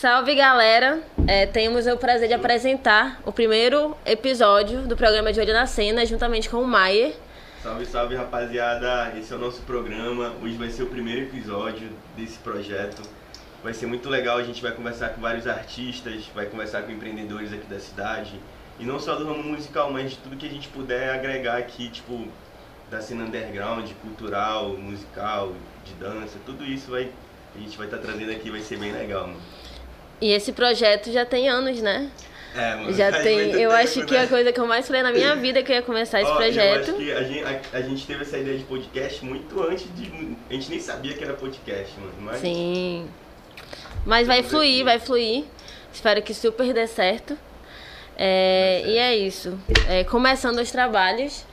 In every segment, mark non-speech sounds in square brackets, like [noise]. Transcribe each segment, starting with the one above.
Salve galera! É, temos o prazer de apresentar o primeiro episódio do programa de Olho na Cena, juntamente com o Maier. Salve, salve rapaziada! Esse é o nosso programa. Hoje vai ser o primeiro episódio desse projeto. Vai ser muito legal, a gente vai conversar com vários artistas, vai conversar com empreendedores aqui da cidade. E não só do ramo musical, mas de tudo que a gente puder agregar aqui, tipo, da cena underground, cultural, musical, de dança, tudo isso vai, a gente vai estar tá trazendo aqui, vai ser bem legal, mano. E esse projeto já tem anos, né? É, mano. Já tem. Eu tempo, acho que né? a coisa que eu mais falei na minha [laughs] vida é que eu ia começar esse Ó, projeto. Eu acho que a gente, a, a gente teve essa ideia de podcast muito antes de. A gente nem sabia que era podcast, mano. Mas Sim. Mas vai fluir, vai fluir. Espero que super dê certo. É, e é isso. É, começando os trabalhos.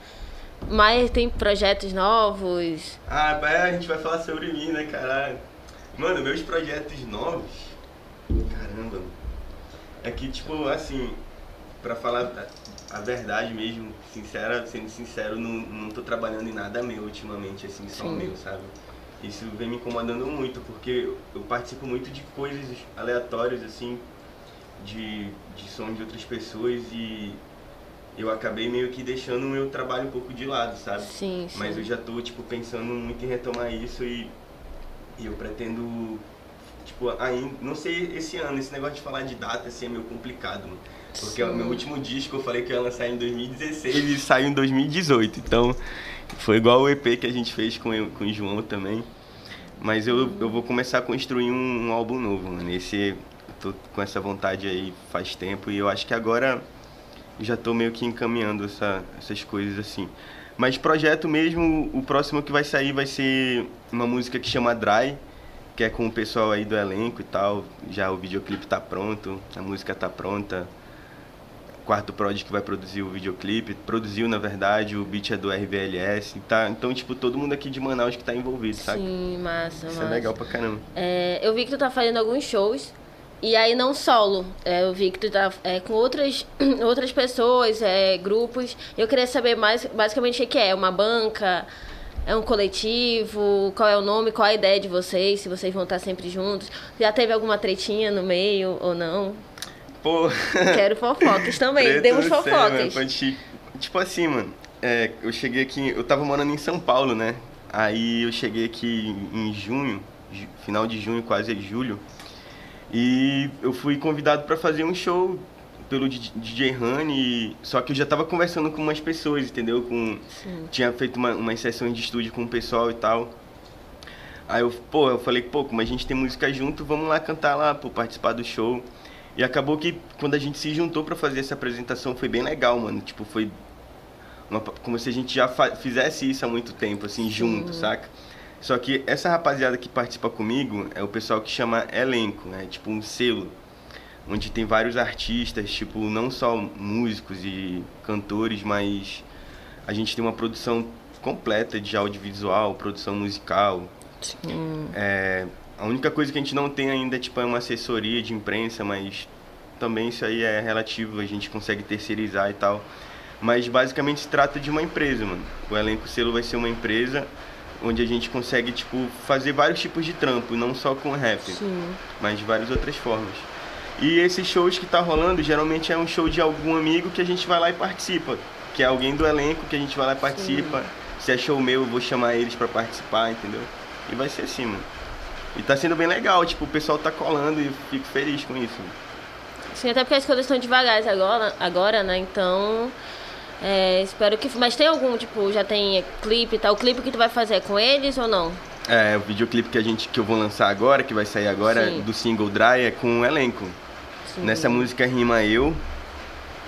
Mas tem projetos novos. Ah, a gente vai falar sobre mim, né, caralho? Mano, meus projetos novos. Caramba. É que, tipo, assim, pra falar a, a verdade mesmo, sincera, sendo sincero, não, não tô trabalhando em nada meu ultimamente, assim, só Sim. meu, sabe? Isso vem me incomodando muito, porque eu, eu participo muito de coisas aleatórias, assim, de, de som de outras pessoas e eu acabei meio que deixando o meu trabalho um pouco de lado, sabe? Sim, sim. Mas eu já tô, tipo, pensando muito em retomar isso e, e eu pretendo, tipo, ainda, não sei esse ano, esse negócio de falar de data, assim, é meio complicado, mano. Porque o Sim. meu último disco eu falei que ia lançar em 2016 e saiu em 2018, então foi igual o EP que a gente fez com, eu- com o João também. Mas eu, eu vou começar a construir um, um álbum novo, mano. Esse, eu tô com essa vontade aí faz tempo e eu acho que agora já tô meio que encaminhando essa- essas coisas assim. Mas projeto mesmo, o próximo que vai sair vai ser uma música que chama Dry, que é com o pessoal aí do elenco e tal. Já o videoclipe tá pronto, a música tá pronta. Quarto Prod que vai produzir o videoclipe, produziu na verdade, o beat é do RVLS, tá? Então, tipo, todo mundo aqui de Manaus que tá envolvido, sabe? Sim, massa, Isso massa. é legal pra caramba. É, eu vi que tu tá fazendo alguns shows. E aí não solo. É, eu vi que tu tá é, com outras, [clears throat] outras pessoas, é, grupos. Eu queria saber mais basicamente o que é. Uma banca? É um coletivo? Qual é o nome? Qual a ideia de vocês? Se vocês vão estar sempre juntos? Já teve alguma tretinha no meio ou não? Pô, Quero fofocas [laughs] também. Demos mano, fofocas. te- Tipo assim, mano, é, eu cheguei aqui, eu tava morando em São Paulo, né? Aí eu cheguei aqui em junho, ju- final de junho, quase julho, e eu fui convidado pra fazer um show pelo DJ Honey, só que eu já tava conversando com umas pessoas, entendeu? Com, Sim. tinha feito uma, umas sessões de estúdio com o pessoal e tal. Aí eu, pô, eu falei, pô, como a gente tem música junto, vamos lá cantar lá, pô, participar do show. E acabou que quando a gente se juntou pra fazer essa apresentação foi bem legal, mano. Tipo, foi uma- como se a gente já fizesse isso há muito tempo, assim, junto, saca? Só que essa rapaziada que participa comigo é o pessoal que chama elenco, né? Tipo um selo, onde tem vários artistas, tipo, não só músicos e cantores, mas a gente tem uma produção completa de audiovisual, produção musical, Sim. é, a única coisa que a gente não tem ainda tipo, é uma assessoria de imprensa, mas também isso aí é relativo, a gente consegue terceirizar e tal. Mas basicamente se trata de uma empresa, mano. O elenco selo vai ser uma empresa onde a gente consegue tipo, fazer vários tipos de trampo, não só com rap, Sim. mas de várias outras formas. E esses shows que tá rolando, geralmente é um show de algum amigo que a gente vai lá e participa. Que é alguém do elenco que a gente vai lá e participa. Se é show meu, eu vou chamar eles pra participar, entendeu? E vai ser assim, mano. E tá sendo bem legal, tipo, o pessoal tá colando e fico feliz com isso. Sim, até porque as coisas estão devagares agora, agora né? Então, é, espero que... Mas tem algum, tipo, já tem clipe e tal? O clipe que tu vai fazer é com eles ou não? É, o videoclipe que a gente que eu vou lançar agora, que vai sair agora, Sim. do single Dry, é com o elenco. Sim. Nessa música rima eu,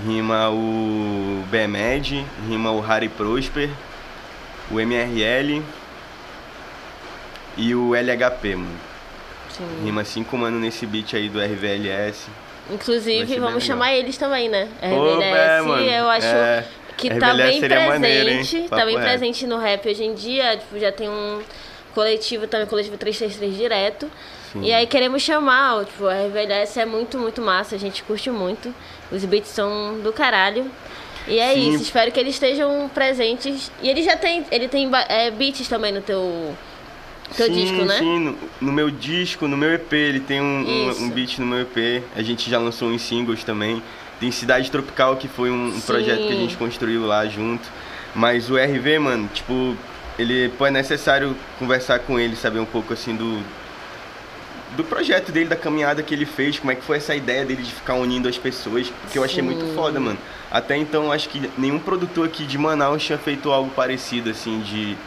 rima o BMed, rima o Harry Prosper, o MRL e o LHP, mano. Sim. Rima cinco mano nesse beat aí do RVLS. Inclusive, vamos chamar eles também, né? Pô, RBLS, é, mano, eu acho é. que tá bem presente. maneiro, tá bem reto. presente no rap hoje em dia. Tipo, já tem um coletivo também, coletivo 333 direto. Sim. E aí queremos chamar, tipo, a RBLS é muito, muito massa, a gente curte muito. Os beats são do caralho. E é Sim. isso, espero que eles estejam presentes. E ele já tem, ele tem é, beats também no teu Teu sim, disco, né? Sim, no, no meu disco, no meu EP, ele tem um, um, um beat no meu EP. A gente já lançou uns singles também. Tem Cidade Tropical, que foi um, um projeto que a gente construiu lá junto. Mas o RV, mano, tipo, ele, pô, é necessário conversar com ele, saber um pouco assim do. Do projeto dele, da caminhada que ele fez, como é que foi essa ideia dele de ficar unindo as pessoas, porque eu achei Sim. muito foda, mano. Até então, acho que nenhum produtor aqui de Manaus tinha feito algo parecido, assim, de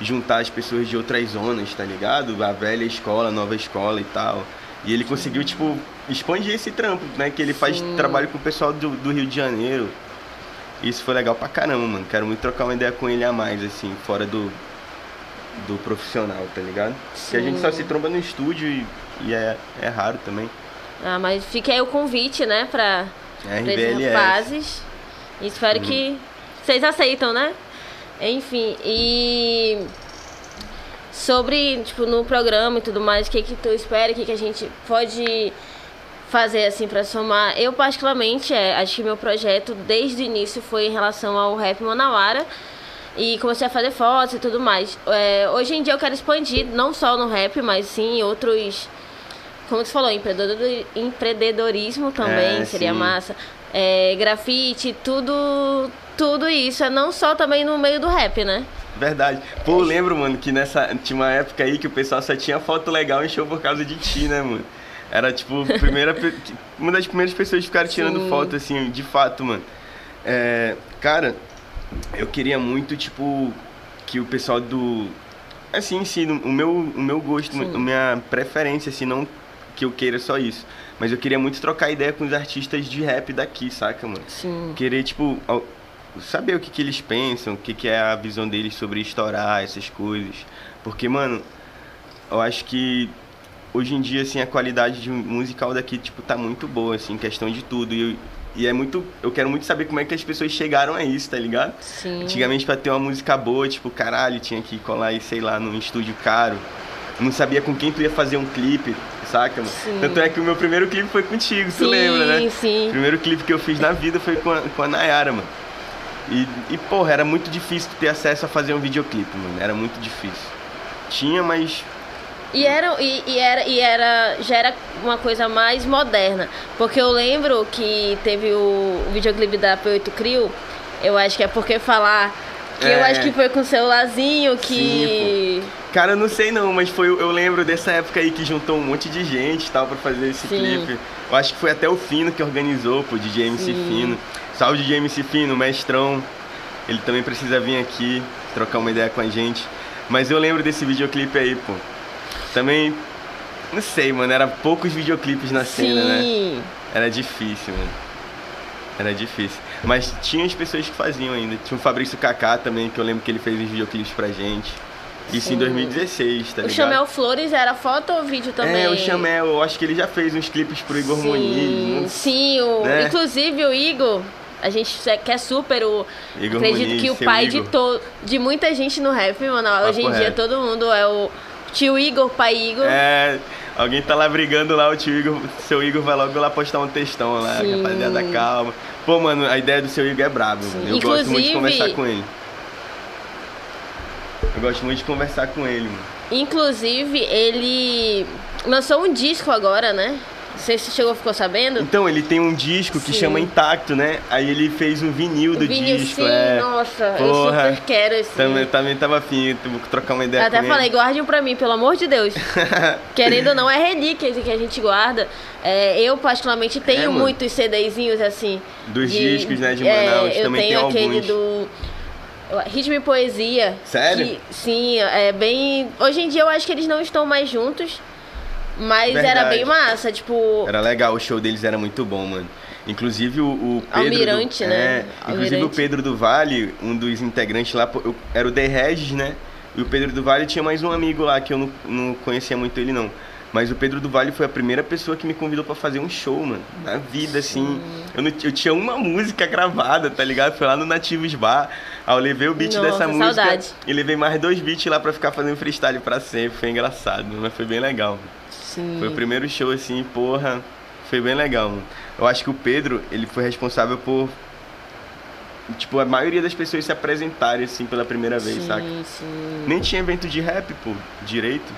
juntar as pessoas de outras zonas, tá ligado? A velha escola, a nova escola e tal. E ele conseguiu, tipo, expandir esse trampo, né? Que ele faz Sim. trabalho com o pessoal do, do Rio de Janeiro. Isso foi legal pra caramba, mano. Quero muito trocar uma ideia com ele a mais, assim, fora do, do profissional, tá ligado? Porque a gente só se tromba no estúdio e, e é, é raro também. Ah, mas fica aí o convite, né, pra, pra esses RBLS. rapazes. E espero Uhum. que vocês aceitam, né? Enfim, e sobre, tipo, no programa e tudo mais, o que que tu espera, o que que a gente pode fazer, assim, pra somar? Eu, particularmente, é, acho que meu projeto, desde o início, foi em relação ao rap manauara. E comecei a fazer fotos e tudo mais. É, hoje em dia eu quero expandir, não só no rap, mas sim em outros como você falou, empreendedor- empreendedorismo também É, seria sim. massa. É, grafite, tudo, tudo isso. É não só também no meio do rap, né? Verdade. Pô, eu lembro, mano, que nessa. Tinha uma época aí que o pessoal só tinha foto legal em show por causa de ti, né, mano? Era tipo, primeira, [laughs] uma das primeiras pessoas que ficaram tirando Sim. foto, assim, de fato, mano. É, cara, eu queria muito, tipo, que o pessoal do. Assim, sim, o meu, o meu gosto, Sim. a minha preferência, assim, não que eu queira só isso. Mas eu queria muito trocar ideia com os artistas de rap daqui, saca, mano? Sim. querer, tipo, saber o que, que eles pensam, o que, que é a visão deles sobre estourar essas coisas. Porque, mano, eu acho que hoje em dia, assim, a qualidade de musical daqui, tipo, tá muito boa, assim, questão de tudo. E, eu- e é muito. Eu quero muito saber como é que as pessoas chegaram a isso, tá ligado? Sim. Antigamente, pra ter uma música boa, tipo, caralho, tinha que colar aí, sei lá, num estúdio caro. Não sabia com quem tu ia fazer um clipe, saca? mano? Sim. Tanto é que o meu primeiro clipe foi contigo, tu Sim, lembra, né? sim. O primeiro clipe que eu fiz na vida foi com a, com a Nayara, mano. E, e, porra, era muito difícil ter acesso a fazer um videoclipe, mano. Era muito difícil. Tinha, mas. E era, e, e era, e era, já era uma coisa mais moderna. Porque eu lembro que teve o, o videoclipe da P8 Crio. Eu acho que é porque falar. Que eu É. acho que foi com o celularzinho que. Cara, eu não sei não, mas foi, eu lembro dessa época aí que juntou um monte de gente tal pra fazer esse Sim. clipe. Eu acho que foi até o Fino que organizou, pô, DJ MC Sim. Fino. Salve DJ MC Fino, mestrão. Ele também precisa vir aqui trocar uma ideia com a gente. Mas eu lembro desse videoclipe aí, pô. Também, não sei, mano, era poucos videoclipes na cena, né? Sim. Era difícil, mano. Era difícil. Mas tinha as pessoas que faziam ainda. Tinha o Fabrício Kaká também, que eu lembro que ele fez uns videoclipes pra gente. Isso em Sim. 2016, tá O ligado? Chamel Flores era foto ou vídeo também? É, o Chamel, eu acho que ele já fez uns clipes pro Igor sim, Muniz. Sim, o, né? inclusive o Igor, a gente quer super o. Igor acredito Muniz, que o pai Igor. de, to, de muita gente no rap, mano. Hoje em dia todo mundo é o tio Igor, pai Igor. É, alguém tá lá brigando lá, o tio Igor, seu Igor vai logo lá postar um textão lá, Sim. rapaziada, calma. Pô, mano, a ideia do seu Igor é brabo, Sim. mano. Eu gosto muito de Inclusive- conversar com ele. Eu gosto muito de conversar com ele, mano. Inclusive, ele lançou um disco agora, né? Se chegou, ficou sabendo. Então, ele tem um disco que Sim. chama Intacto, né? Aí ele fez um vinil do Vinil, disco, sim, é. nossa, eu Porra. super quero esse. Também, também tava afim, eu vou trocar uma ideia Eu até falei, ele. guarde um pra mim, pelo amor de Deus. [laughs] Querendo ou não, é relíquia que a gente guarda. É, eu, particularmente, tenho É, mano. muitos CDzinhos assim. Dos discos, né, de é, Manaus, eu também tenho tem aquele alguns. do. Ritmo e Poesia. Sério? que- sim, é bem. Hoje em dia eu acho que eles não estão mais juntos. Mas era Verdade. bem massa, tipo. Era legal, o show deles era muito bom, mano. Inclusive o, o Pedro. Almirante, do, né? É, inclusive o Almirante. Pedro do Vale, um dos integrantes lá, eu- era o The Regis, né? E o Pedro do Vale tinha mais um amigo lá que eu não, não conhecia muito ele não. Mas o Pedro do Vale foi a primeira pessoa que me convidou pra fazer um show, mano. Na vida, assim. Eu, não, eu tinha uma música gravada, tá ligado? Foi lá no Nativos Bar. Aí eu levei o beat Nossa, dessa música saudade. e levei mais dois beats lá pra ficar fazendo freestyle pra sempre. Foi engraçado, mas foi bem legal. Sim. Foi o primeiro show assim, porra, foi bem legal, mano. Eu acho que o Pedro, ele foi responsável por tipo, a maioria das pessoas se apresentarem assim pela primeira vez, sim, saca? sim. Nem tinha evento de rap, pô, direito.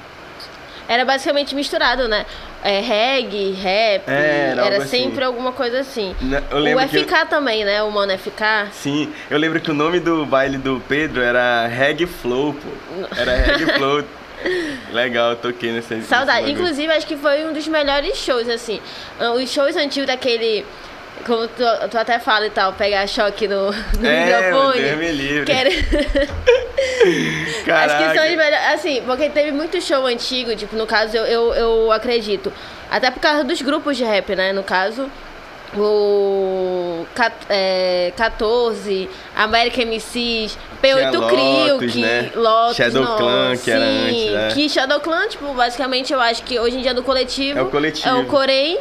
Era basicamente misturado, né? É, reggae, rap, É, era era, assim. sempre alguma coisa assim. Né, Eu O FK que. também, né? O Mano FK. Sim, eu lembro que o nome do baile do Pedro era Reg Flow, pô. Era Reg [laughs] Flow. Legal, eu toquei nessa. nesse Saudade. Inclusive, acho que foi um dos melhores shows, assim. Ah, Os shows antigos daquele. Como tu, tu até fala e tal, pegar choque no, no É, microfone. Deus me livre. Era- [laughs] Acho Caraca. que são os melhores. Assim, porque teve muito show antigo, tipo, no caso, eu, eu, eu acredito. Até por causa dos grupos de rap, né? No caso, o é, 14, American MCs, P8 Tinha Crew, Lotus, que né? Lotus, Shadow nossa, Clan, que era sim, antes, né? Que Shadow Clan, tipo, basicamente eu acho que hoje em dia do coletivo. É o coletivo. É o Corei,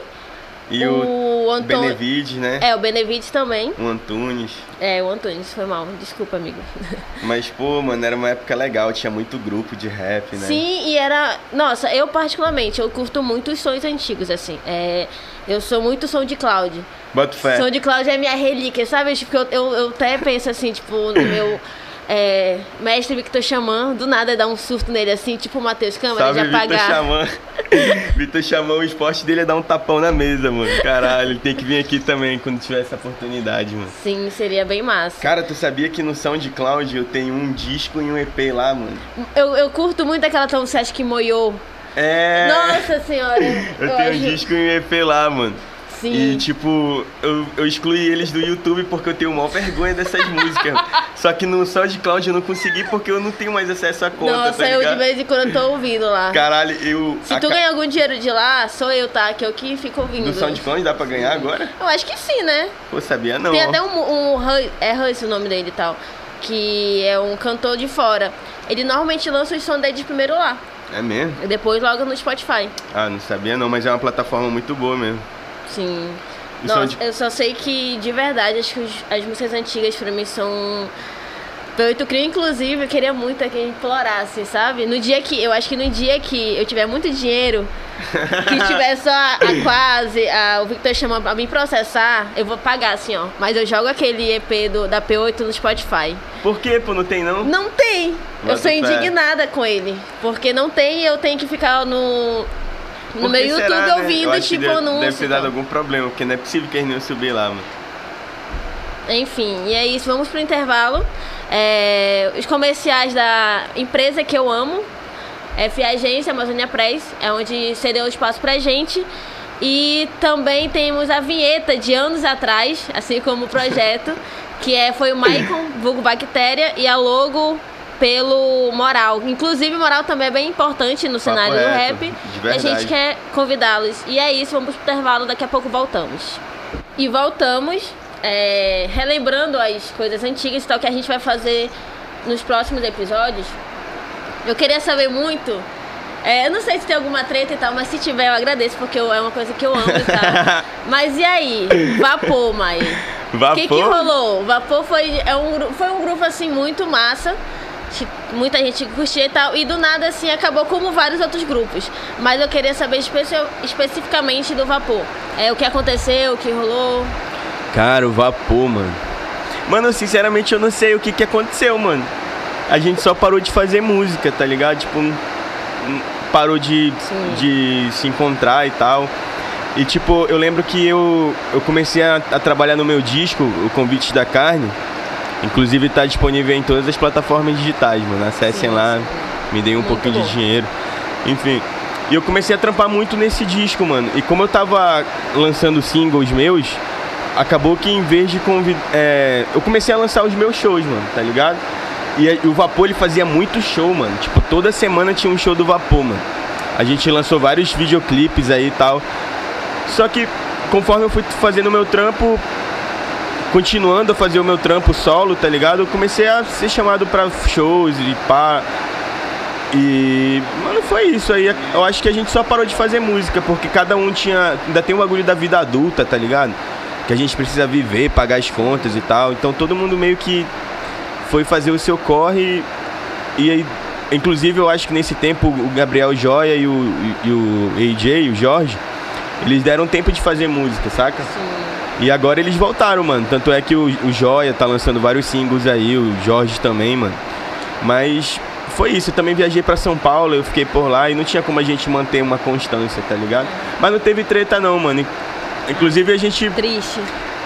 E o, o. Benevides, né? É, o Benevides também. O Antunes. É, o Antunes, foi mal. Desculpa, amigo. [laughs] Mas, pô, mano, era uma época legal, tinha muito grupo de rap, né? Sim, e era. Nossa, eu particularmente, eu curto muito os sons antigos, assim. É, eu sou muito som de cloud. Bota fé. Som de cloud é minha relíquia, sabe? Tipo, eu, eu, eu até penso assim, tipo, no meu. [coughs] é, mestre Victor Xamã, do nada dá um surto nele assim, tipo o Matheus Câmara, Salve, de Vitor apagar. Xamã. [laughs] Vitor Xamã, o esporte dele é dar um tapão na mesa, mano. Caralho, ele tem que vir aqui também quando tiver essa oportunidade, mano. Sim, seria bem massa. Cara, tu sabia que no SoundCloud eu tenho um disco e um EP lá, mano? Eu, eu curto muito aquela Tom Sesc que moiou. É. Nossa senhora! [laughs] Eu tenho um acho- disco e um EP lá, mano. Sim. E tipo, eu, eu excluí eles do YouTube porque eu tenho maior vergonha dessas [laughs] músicas. Só que no SoundCloud eu não consegui porque eu não tenho mais acesso à conta, Nossa, tá eu de vez em quando tô ouvindo lá. Caralho, eu. Se tu ca- ganhar algum dinheiro de lá, sou eu, tá? Que eu que fico ouvindo. Do SoundCloud dá pra ganhar agora? Eu acho que sim, né? Pô, sabia não. Tem até um, um é Huss o nome dele e tal, que é um cantor de fora. Ele normalmente lança os sons dele de primeiro lá, É mesmo? e depois logo no Spotify. Ah, não sabia não, mas é uma plataforma muito boa mesmo. Sim. E Nossa, som de- eu só sei que de verdade acho que os- as músicas antigas pra mim são P8 Crio, inclusive, eu queria muito que a gente implorasse, sabe? No dia que, eu acho que no dia que eu tiver muito dinheiro, que [laughs] tiver só a, a quase, a, o Victor chama pra me processar, eu vou pagar assim, ó. Mas eu jogo aquele EP do, da P8 no Spotify. Por quê, pô? Não tem não? Não tem. Bota eu sou indignada com ele. Porque não tem e eu tenho que ficar no, no Por meu que YouTube será, ouvindo, Eu tipo, deve, anúncio. Deve ter dado algum problema, porque não é possível que eles não subir lá, mano. Enfim, e é isso. Vamos pro intervalo. É, os comerciais da empresa que eu amo, FA Agência, Amazônia Press, é onde cedeu o espaço pra gente. E também temos a vinheta de anos atrás, assim como o projeto, [laughs] que é, foi o Maicon, vulgo Bactéria, e a logo pelo Moral. Inclusive, o Moral também é bem importante no cenário do rap. E a gente quer convidá-los. E é isso, vamos pro intervalo, daqui a pouco voltamos. E voltamos, é, relembrando as coisas antigas e tal que a gente vai fazer nos próximos episódios. Eu queria saber muito. é, eu não sei se tem alguma treta e tal, mas se tiver eu agradeço, porque eu- é uma coisa que eu amo e tal. [laughs] mas e aí? Vapor, Mai? O Vapor? que, que rolou? O Vapor foi, é um, foi um grupo assim muito massa. Muita gente curtia e tal. E do nada, assim, acabou como vários outros grupos. Mas eu queria saber especi especificamente do Vapor. É, o que aconteceu, o que rolou. Cara, o vapor, mano. Mano, sinceramente eu não sei o que que aconteceu, mano. A gente só parou de fazer música, tá ligado? Tipo, parou de, Sim. de se encontrar e tal. E tipo, eu lembro que eu, eu comecei a, a trabalhar no meu disco, o Convite da Carne. Inclusive tá disponível em todas as plataformas digitais, mano. Acessem Sim, lá, sim. me deem um Muito pouquinho bom. de dinheiro. Enfim. E eu comecei a trampar muito nesse disco, mano. E como eu tava lançando singles meus, acabou que em vez de convidar. eu comecei a lançar os meus shows, mano, tá ligado? E, aí, o Vapor ele fazia muito show, mano. Tipo, toda semana tinha um show do Vapor, mano. A gente lançou vários videoclipes aí e tal. Só que conforme eu fui fazendo o meu trampo, continuando a fazer o meu trampo solo, tá ligado? Eu comecei a ser chamado pra shows e pá. E, mano, foi isso aí. Eu acho que a gente só parou de fazer música, porque cada um tinha. Ainda tem o bagulho da vida adulta, tá ligado? Que a gente precisa viver, pagar as contas e tal. Então todo mundo meio que foi fazer o seu corre. E aí, inclusive, eu acho que nesse tempo o Gabriel Joia e o, e o AJ, o Jorge, eles deram tempo de fazer música, saca? Sim. E agora eles voltaram, mano. Tanto é que o, o Joia tá lançando vários singles aí, o Jorge também, mano. Mas foi isso, eu também viajei para São Paulo, eu fiquei por lá e não tinha como a gente manter uma constância, tá ligado? Mas não teve treta não, mano. Inclusive a gente. Triste.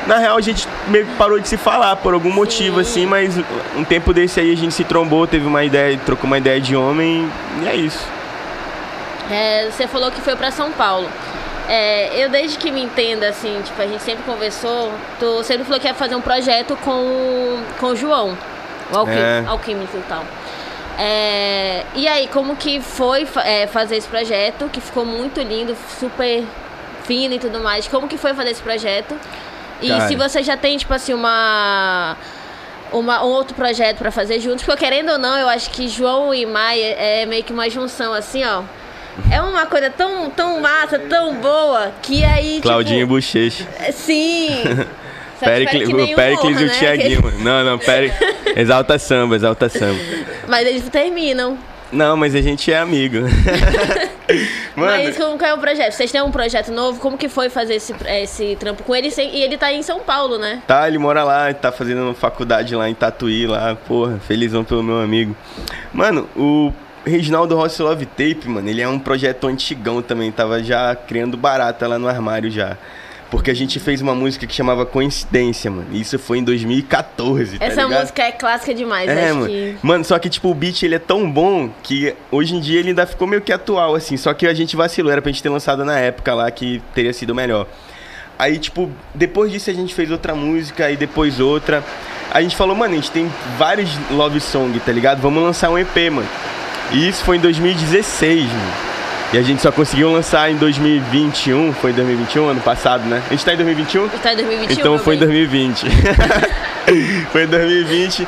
Na real, a gente meio que parou de se falar por algum motivo, assim, mas um tempo desse aí a gente se trombou, teve uma ideia, trocou uma ideia de homem e é isso. É, você falou que foi para São Paulo. É, eu desde que me entenda, assim, tipo, a gente sempre conversou, tu sempre falou que ia fazer um projeto com, com o João, o alquim, é. alquímico e tal. É, e aí, como que foi é, fazer esse projeto, que ficou muito lindo, super fino e tudo mais. Como que foi fazer esse projeto? E Cara. se você já tem, tipo assim, uma... Uma, um outro projeto para fazer juntos, porque querendo ou não, eu acho que João e Maia é meio que uma junção assim, ó. É uma coisa tão, tão massa, tão boa, que aí. Tipo, Claudinho tipo, Bochecha. Sim. [laughs] Pericles, o Pericles e o né? Tiaguinho. Não, não, Pericles. [laughs] Exalta samba, exalta samba. Mas eles terminam. Não, mas a gente é amigo. [laughs] Mano. Mas como que é o projeto? Vocês têm um projeto novo? Como que foi fazer esse, esse trampo com ele? E ele tá em São Paulo, né? Tá, ele mora lá, tá fazendo faculdade lá em Tatuí, lá, porra, felizão pelo meu amigo. Mano, o Reginaldo Rossi Love Tape, mano, ele é um projeto antigão também, tava já criando barata lá no armário já. Porque a gente fez uma música que chamava Coincidência, mano. Isso foi em 2014, tá Essa ligado? música é clássica demais, é, acho mano. que... Mano, só que, tipo, o beat, ele é tão bom que hoje em dia ele ainda ficou meio que atual, assim. Só que a gente vacilou, era pra gente ter lançado na época lá que teria sido melhor. Aí, tipo, depois disso a gente fez outra música e depois outra. A gente falou, mano, a gente tem vários love song, tá ligado? Vamos lançar um EP, mano. E isso foi em 2016, mano. E a gente só conseguiu lançar em 2021, foi em 2021, ano passado, né? A gente tá em 2021? Tá em 2021. Então foi em 2020. [laughs] foi em 2020.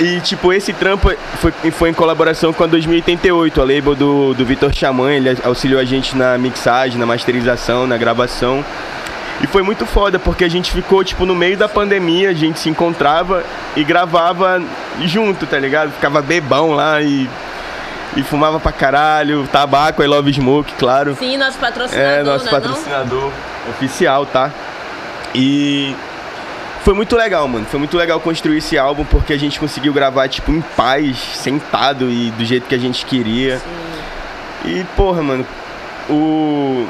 E, tipo, esse trampo foi, foi em colaboração com a 2088, a label do, do Vitor Xamã. Ele auxiliou a gente na mixagem, na masterização, na gravação. E foi muito foda, porque a gente ficou, tipo, no meio da pandemia, a gente se encontrava e gravava junto, tá ligado? Ficava bebão lá e e fumava pra caralho, tabaco, I Love Smoke, claro. Sim, nosso patrocinador. É, nosso né, patrocinador não? oficial, tá? E foi muito legal, mano. Foi muito legal construir esse álbum porque a gente conseguiu gravar, tipo, em paz, sentado e do jeito que a gente queria. Sim. E, porra, mano, o.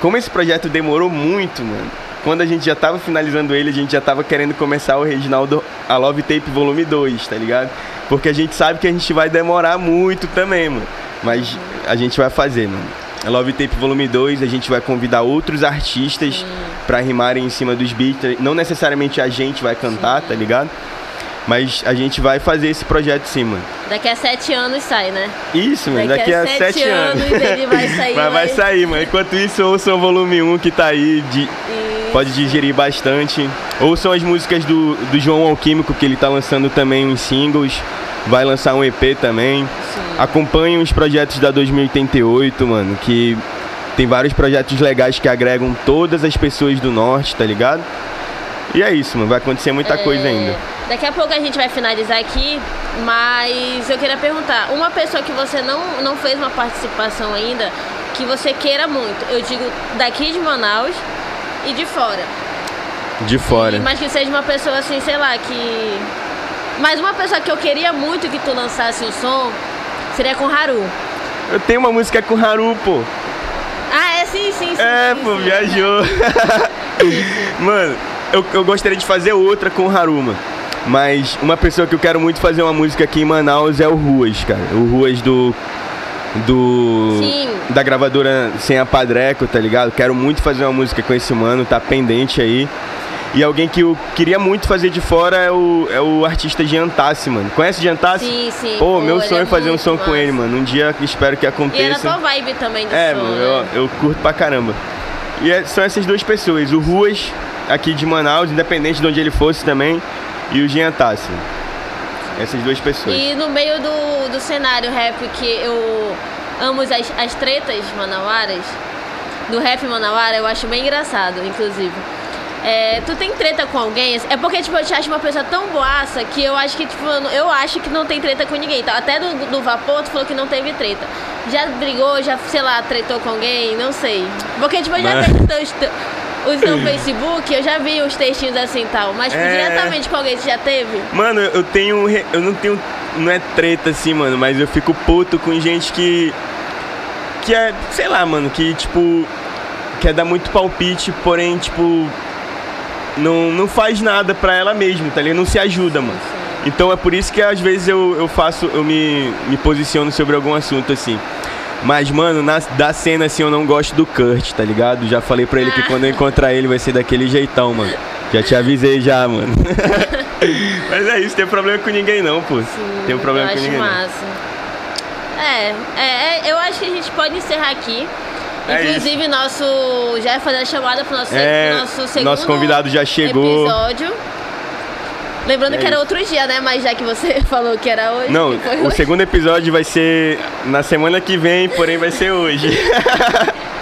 Como esse projeto demorou muito, mano. Quando a gente já tava finalizando ele, a gente já tava querendo começar o Reginaldo a Love Tape Volume 2, tá ligado? Porque a gente sabe que a gente vai demorar muito também, mano. Mas a gente vai fazer, mano. A Love Tape Volume 2, a gente vai convidar outros artistas para rimarem em cima dos beats. Não necessariamente a gente vai cantar, sim. tá ligado? Mas a gente vai fazer esse projeto sim, mano. Daqui a sete anos sai, né? Isso, mano. Daqui, Daqui a, sete, sete anos. anos ele vai [laughs] sair. Mas vai sair, mano. Enquanto isso, ouçam o volume 1 que tá aí. De... Pode digerir bastante. Ouçam as músicas do, do João Alquímico, que ele tá lançando também uns singles. Vai lançar um EP também. Sim. Acompanhem os projetos da 2088, mano. Que tem vários projetos legais que agregam todas as pessoas do norte, tá ligado? E é isso, mano. Vai acontecer muita é... coisa ainda. Daqui a pouco a gente vai finalizar aqui, mas eu queria perguntar, uma pessoa que você não, não fez uma participação ainda, que você queira muito, eu digo daqui de Manaus e de fora. De fora. mas que seja uma pessoa assim, sei lá, que. Mas uma pessoa que eu queria muito que tu lançasse o som seria com Haru. Eu tenho uma música com Haru, pô. Ah, é sim, sim, sim. É, sim, pô, sim. viajou. [laughs] Mano, eu, eu gostaria de fazer outra com o Haru, mano. Mas uma pessoa que eu quero muito fazer uma música aqui em Manaus é o Ruas, cara. O Ruas do. Do. Sim. Da gravadora Sem a Padreco, tá ligado? Quero muito fazer uma música com esse mano, tá pendente aí. E alguém que eu queria muito fazer de fora é o, é o artista Giantassi, mano. Conhece Giantassi? Sim, sim. Pô, Pô meu sonho é fazer um som massa. com ele, mano. Um dia espero que aconteça. E é tua vibe também do é, som, mano, né? eu, eu curto pra caramba. E é, são essas duas pessoas. O Ruas, aqui de Manaus, independente de onde ele fosse também e o Jean Tassi. Essas duas pessoas. E no meio do, do cenário rap que eu amo as, as tretas manauaras, do rap manauara, eu acho bem engraçado, inclusive. É, tu tem treta com alguém? É porque, tipo, eu te acho uma pessoa tão boaça que eu acho que, tipo, eu acho que não tem treta com ninguém. Então, até do, do Vapor, tu falou que não teve treta. Já brigou, já, sei lá, tretou com alguém? Não sei. Porque, tipo, eu já vejo teus, o seu Facebook, eu já vi uns textinhos assim e tal. Mas É. diretamente com alguém que já teve? Mano, eu tenho. Eu não tenho. Não é treta assim, mano, mas eu fico puto com gente que. Que é, sei lá, mano, que tipo. Quer dar muito palpite, porém, tipo. Não, não faz nada pra ela mesma, tá ligado? Não se ajuda, mano. Então é por isso que às vezes eu, eu faço. Eu me, me posiciono sobre algum assunto assim. Mas, mano, na, da cena assim eu não gosto do Kurt, tá ligado? Já falei pra ele que Ah. quando eu encontrar ele vai ser daquele jeitão, mano. Já te avisei já, mano. [laughs] Mas é isso, tem problema com ninguém não, pô. tem um problema com ninguém. não. massa. É, é, é, eu acho que a gente pode encerrar aqui. É Inclusive, nosso. Já ia fazer a chamada pro nosso, É, pro nosso segundo nosso convidado já chegou. episódio. Lembrando É que era isso. outro dia, né? Mas já que você [laughs] falou que era hoje. Não, o hoje. segundo episódio vai ser na semana que vem, porém vai ser hoje. [laughs]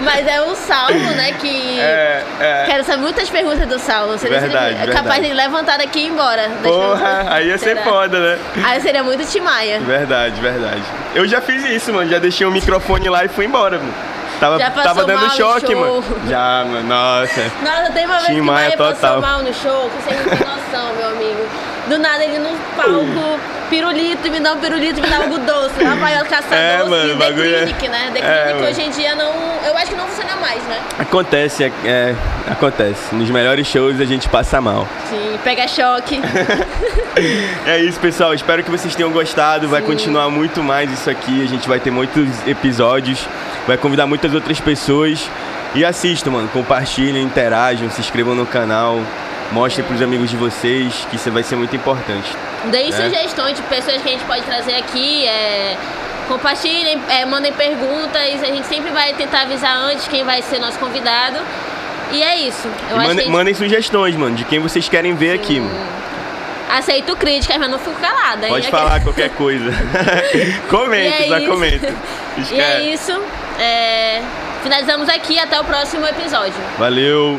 Mas é o Saulo, né? Que. é, é. Quero saber muitas perguntas do Saulo. Seria Verdade, seria capaz verdade. de levantar daqui e ir embora. Porra, [laughs] aí ia ser foda, né? Aí seria muito Timaya. Verdade, verdade. Eu já fiz isso, mano. Já deixei o microfone lá e fui embora, mano. Tava, Já passou tava dando choque, mano. Já, mano. Nossa. Nossa, tem uma vez Tim que Maia passou total. mal no show, que vocês não têm noção, meu amigo. Do nada ele no palco, pirulito, me dá um pirulito, me dá algo doce. [laughs] Rafael Caçador É, mano, e o The bagulho é- Clinic, né? The É, Clinic mano. hoje em dia não. Eu acho que não funciona mais, né? Acontece, é, é, acontece. Nos melhores shows a gente passa mal. Sim, pega choque. [laughs] É isso, pessoal. Espero que vocês tenham gostado. Vai continuar muito mais isso aqui. A gente vai ter muitos episódios. Vai convidar muitas outras pessoas. E assistam, mano. Compartilhem, interajam, se inscrevam no canal. Mostrem pros amigos de vocês que isso vai ser muito importante. Deem É. sugestões de pessoas que a gente pode trazer aqui. É, compartilhem, é, mandem perguntas. A gente sempre vai tentar avisar antes quem vai ser nosso convidado. E é isso. Eu gente mandem sugestões, mano, de quem vocês querem ver aqui, mano. aceito críticas, mas não fico calada. Pode falar [laughs] qualquer coisa. [laughs] comenta, é só isso. comenta. E é isso. É, Finalizamos aqui. Até o próximo episódio. Valeu.